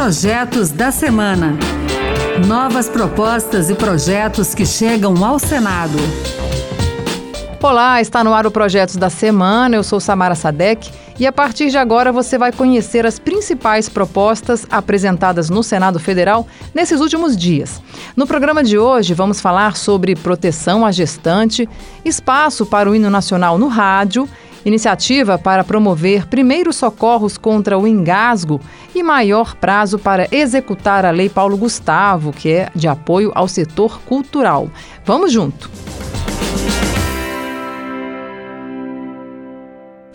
Projetos da Semana. Novas propostas e projetos que chegam ao Senado. Olá, está no ar o Projetos da Semana. Eu sou Samara Sadek e a partir de agora você vai conhecer as principais propostas apresentadas no Senado Federal nesses últimos dias. No programa de hoje vamos falar sobre proteção à gestante, espaço para o hino nacional no rádio iniciativa para promover primeiros socorros contra o engasgo e maior prazo para executar a Lei Paulo Gustavo, que é de apoio ao setor cultural. Vamos junto!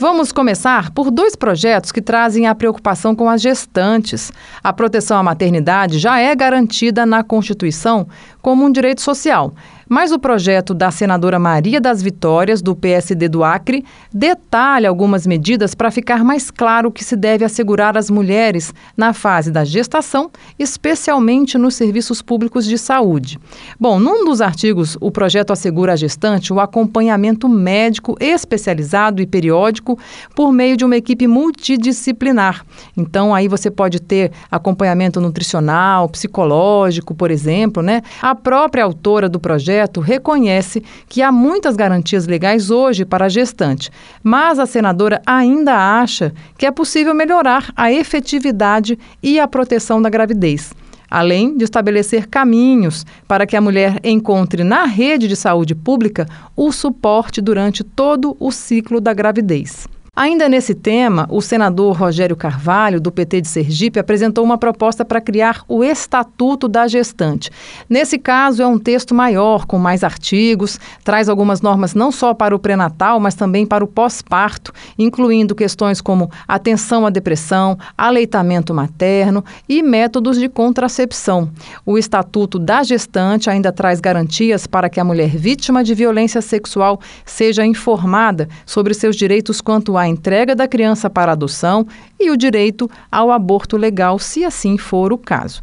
Vamos começar por dois projetos que trazem a preocupação com as gestantes. A proteção à maternidade já é garantida na Constituição como um direito social mas o projeto da senadora Maria das Vitórias, do PSD do Acre, detalha algumas medidas para ficar mais claro que se deve assegurar as mulheres na fase da gestação, especialmente nos serviços públicos de saúde. Bom, num dos artigos, o projeto assegura à gestante o acompanhamento médico especializado e periódico por meio de uma equipe multidisciplinar. Então, aí você pode ter acompanhamento nutricional, psicológico, por exemplo, né? A própria autora do projeto projeto reconhece que há muitas garantias legais hoje para a gestante, mas a senadora ainda acha que é possível melhorar a efetividade e a proteção da gravidez além de estabelecer caminhos para que a mulher encontre na rede de saúde pública o suporte durante todo o ciclo da gravidez. Ainda nesse tema, o senador Rogério Carvalho, do PT de Sergipe, apresentou uma proposta para criar o Estatuto da Gestante. Nesse caso, é um texto maior, com mais artigos, traz algumas normas não só para o pré-natal, mas também para o pós-parto, incluindo questões como atenção à depressão, aleitamento materno e métodos de contracepção. O Estatuto da Gestante ainda traz garantias para que a mulher vítima de violência sexual seja informada sobre seus direitos quanto à a entrega da criança para adoção e o direito ao aborto legal, se assim for o caso.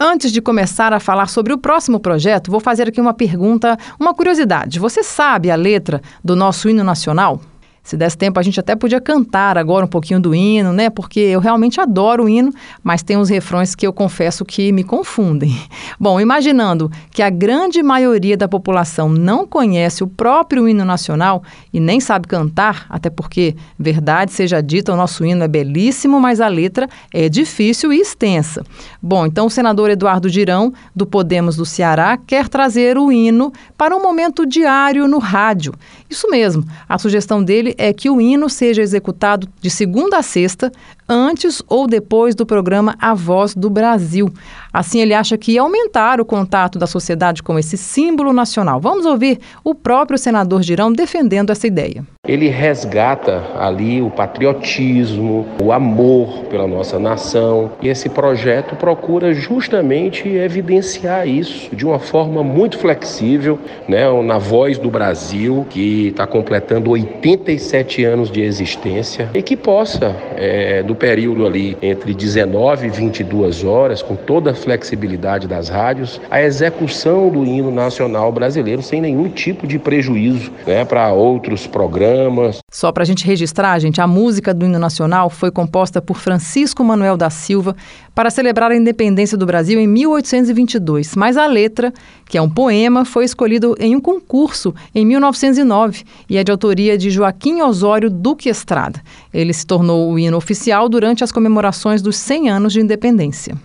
Antes de começar a falar sobre o próximo projeto, vou fazer aqui uma pergunta, uma curiosidade. Você sabe a letra do nosso hino nacional? Se desse tempo, a gente até podia cantar agora um pouquinho do hino, né? Porque eu realmente adoro o hino, mas tem uns refrões que eu confesso que me confundem. Bom, imaginando que a grande maioria da população não conhece o próprio hino nacional e nem sabe cantar, até porque, verdade seja dita, o nosso hino é belíssimo, mas a letra é difícil e extensa. Bom, então o senador Eduardo Girão, do Podemos do Ceará, quer trazer o hino para um momento diário no rádio. Isso mesmo, a sugestão dele é que o hino seja executado de segunda a sexta, antes ou depois do programa A Voz do Brasil. Assim, ele acha que aumentar o contato da sociedade com esse símbolo nacional. Vamos ouvir o próprio senador Girão defendendo essa ideia. Ele resgata ali o patriotismo, o amor pela nossa nação, e esse projeto procura justamente evidenciar isso de uma forma muito flexível, né, na Voz do Brasil, que está completando 87 anos de existência, e que possa, é, do período ali entre 19 e 22 horas, com toda a flexibilidade das rádios, a execução do hino nacional brasileiro sem nenhum tipo de prejuízo né, para outros programas. Só para a gente registrar, gente, a música do hino nacional foi composta por Francisco Manuel da Silva para celebrar a independência do Brasil em 1822, mas a letra, que é um poema, foi escolhido em um concurso em 1909 e é de autoria de Joaquim Osório Duque Estrada. Ele se tornou o hino oficial durante as comemorações dos 100 anos de independência.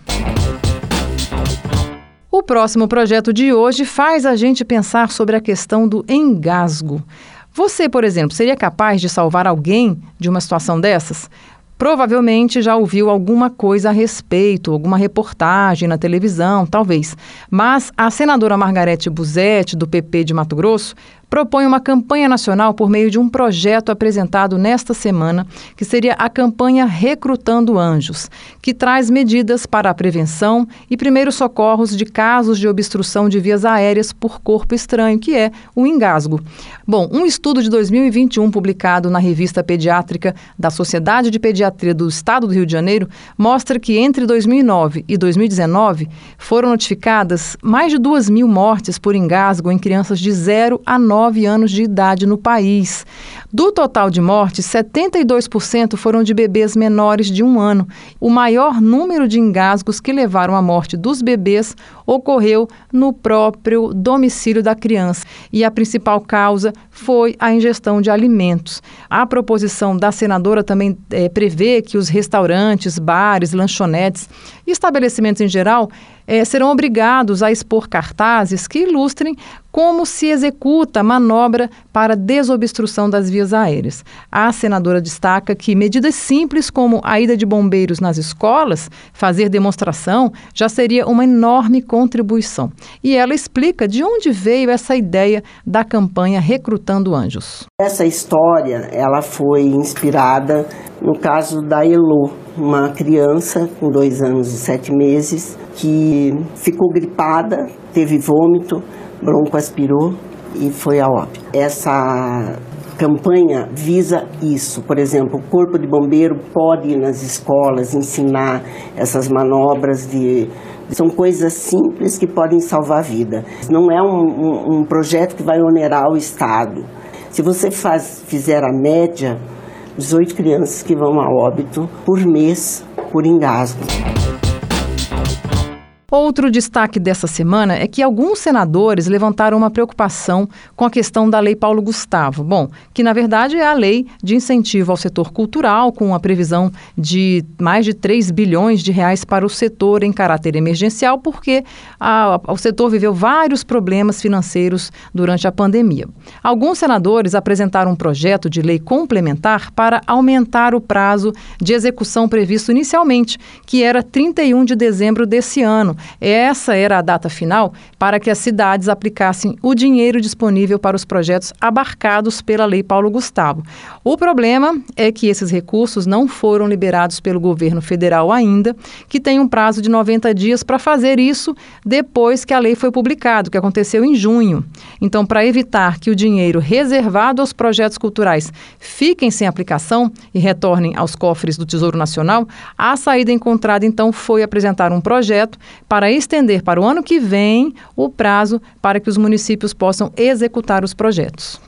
O próximo projeto de hoje faz a gente pensar sobre a questão do engasgo. Você, por exemplo, seria capaz de salvar alguém de uma situação dessas? Provavelmente já ouviu alguma coisa a respeito, alguma reportagem na televisão, talvez. Mas a senadora Margarete Buzetti, do PP de Mato Grosso, propõe uma campanha nacional por meio de um projeto apresentado nesta semana, que seria a campanha Recrutando Anjos, que traz medidas para a prevenção e primeiros socorros de casos de obstrução de vias aéreas por corpo estranho, que é o engasgo. Bom, um estudo de 2021 publicado na revista pediátrica da Sociedade de Pediatria do Estado do Rio de Janeiro mostra que entre 2009 e 2019 foram notificadas mais de 2 mil mortes por engasgo em crianças de 0 a 9 9 anos de idade no país. Do total de mortes, 72% foram de bebês menores de um ano. O maior número de engasgos que levaram à morte dos bebês ocorreu no próprio domicílio da criança. E a principal causa foi a ingestão de alimentos. A proposição da senadora também é, prevê que os restaurantes, bares, lanchonetes e estabelecimentos em geral é, serão obrigados a expor cartazes que ilustrem como se executa a manobra para desobstrução das vias aéreas. A senadora destaca que medidas simples como a ida de bombeiros nas escolas, fazer demonstração, já seria uma enorme contribuição. E ela explica de onde veio essa ideia da campanha Recrutando Anjos. Essa história, ela foi inspirada no caso da Elo, uma criança com dois anos e sete meses que ficou gripada, teve vômito, broncoaspirou e foi a óbito. Essa campanha visa isso. Por exemplo, o Corpo de Bombeiro pode ir nas escolas ensinar essas manobras de. São coisas simples que podem salvar a vida. Não é um, um, um projeto que vai onerar o Estado. Se você faz, fizer a média, 18 crianças que vão a óbito por mês por engasgo. Outro destaque dessa semana é que alguns senadores levantaram uma preocupação com a questão da Lei Paulo Gustavo. Bom, que na verdade é a lei de incentivo ao setor cultural, com a previsão de mais de 3 bilhões de reais para o setor em caráter emergencial, porque a, o setor viveu vários problemas financeiros durante a pandemia. Alguns senadores apresentaram um projeto de lei complementar para aumentar o prazo de execução previsto inicialmente, que era 31 de dezembro desse ano essa era a data final para que as cidades aplicassem o dinheiro disponível para os projetos abarcados pela Lei Paulo Gustavo. O problema é que esses recursos não foram liberados pelo governo federal ainda, que tem um prazo de 90 dias para fazer isso depois que a lei foi publicada, que aconteceu em junho. Então, para evitar que o dinheiro reservado aos projetos culturais fiquem sem aplicação e retornem aos cofres do Tesouro Nacional, a saída encontrada então foi apresentar um projeto para estender para o ano que vem o prazo para que os municípios possam executar os projetos.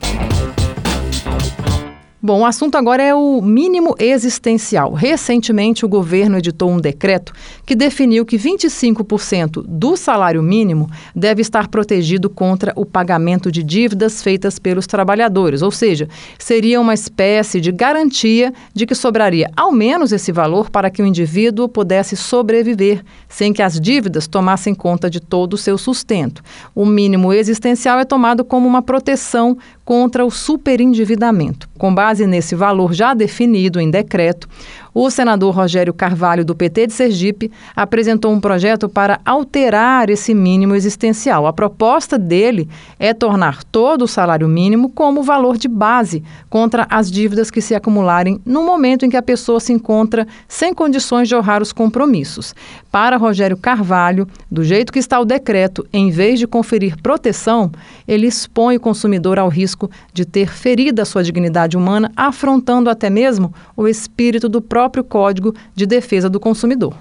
Bom, o assunto agora é o mínimo existencial. Recentemente, o governo editou um decreto que definiu que 25% do salário mínimo deve estar protegido contra o pagamento de dívidas feitas pelos trabalhadores, ou seja, seria uma espécie de garantia de que sobraria ao menos esse valor para que o indivíduo pudesse sobreviver, sem que as dívidas tomassem conta de todo o seu sustento. O mínimo existencial é tomado como uma proteção contra o superendividamento. Com base nesse valor já definido em decreto, o senador Rogério Carvalho, do PT de Sergipe, apresentou um projeto para alterar esse mínimo existencial. A proposta dele é tornar todo o salário mínimo como valor de base contra as dívidas que se acumularem no momento em que a pessoa se encontra sem condições de honrar os compromissos. Para Rogério Carvalho, do jeito que está o decreto, em vez de conferir proteção, ele expõe o consumidor ao risco de ter ferido a sua dignidade humana, afrontando até mesmo o espírito do próprio próprio Código de Defesa do Consumidor.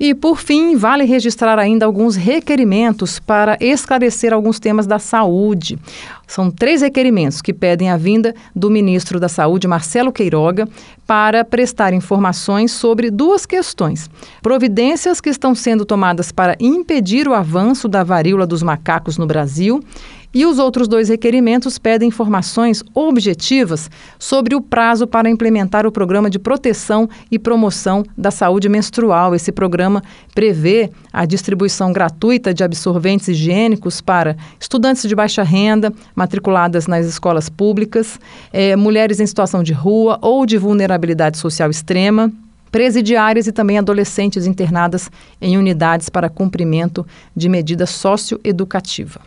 E, por fim, vale registrar ainda alguns requerimentos para esclarecer alguns temas da saúde. São três requerimentos que pedem a vinda do ministro da Saúde, Marcelo Queiroga, para prestar informações sobre duas questões: providências que estão sendo tomadas para impedir o avanço da varíola dos macacos no Brasil e os outros dois requerimentos pedem informações objetivas sobre o prazo para implementar o programa de proteção e promoção da saúde menstrual. Esse programa prevê a distribuição gratuita de absorventes higiênicos para estudantes de baixa renda, matriculadas nas escolas públicas, é, mulheres em situação de rua ou de vulnerabilidade social extrema presidiárias e também adolescentes internadas em unidades para cumprimento de medida socioeducativa.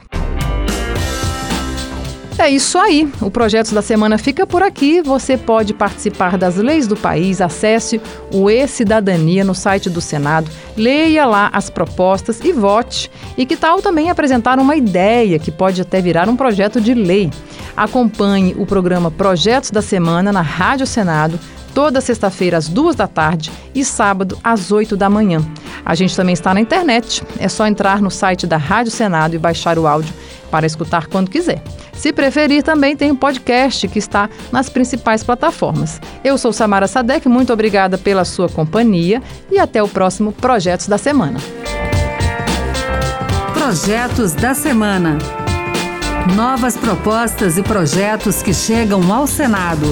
É isso aí. O projeto da semana fica por aqui. Você pode participar das leis do país. Acesse o E-Cidadania no site do Senado. Leia lá as propostas e vote. E que tal também apresentar uma ideia que pode até virar um projeto de lei? Acompanhe o programa Projetos da Semana na Rádio Senado toda sexta-feira às duas da tarde e sábado às oito da manhã. A gente também está na internet. É só entrar no site da Rádio Senado e baixar o áudio para escutar quando quiser. Se preferir, também tem o um podcast que está nas principais plataformas. Eu sou Samara Sadek, muito obrigada pela sua companhia e até o próximo Projetos da Semana. Projetos da Semana. Novas propostas e projetos que chegam ao Senado.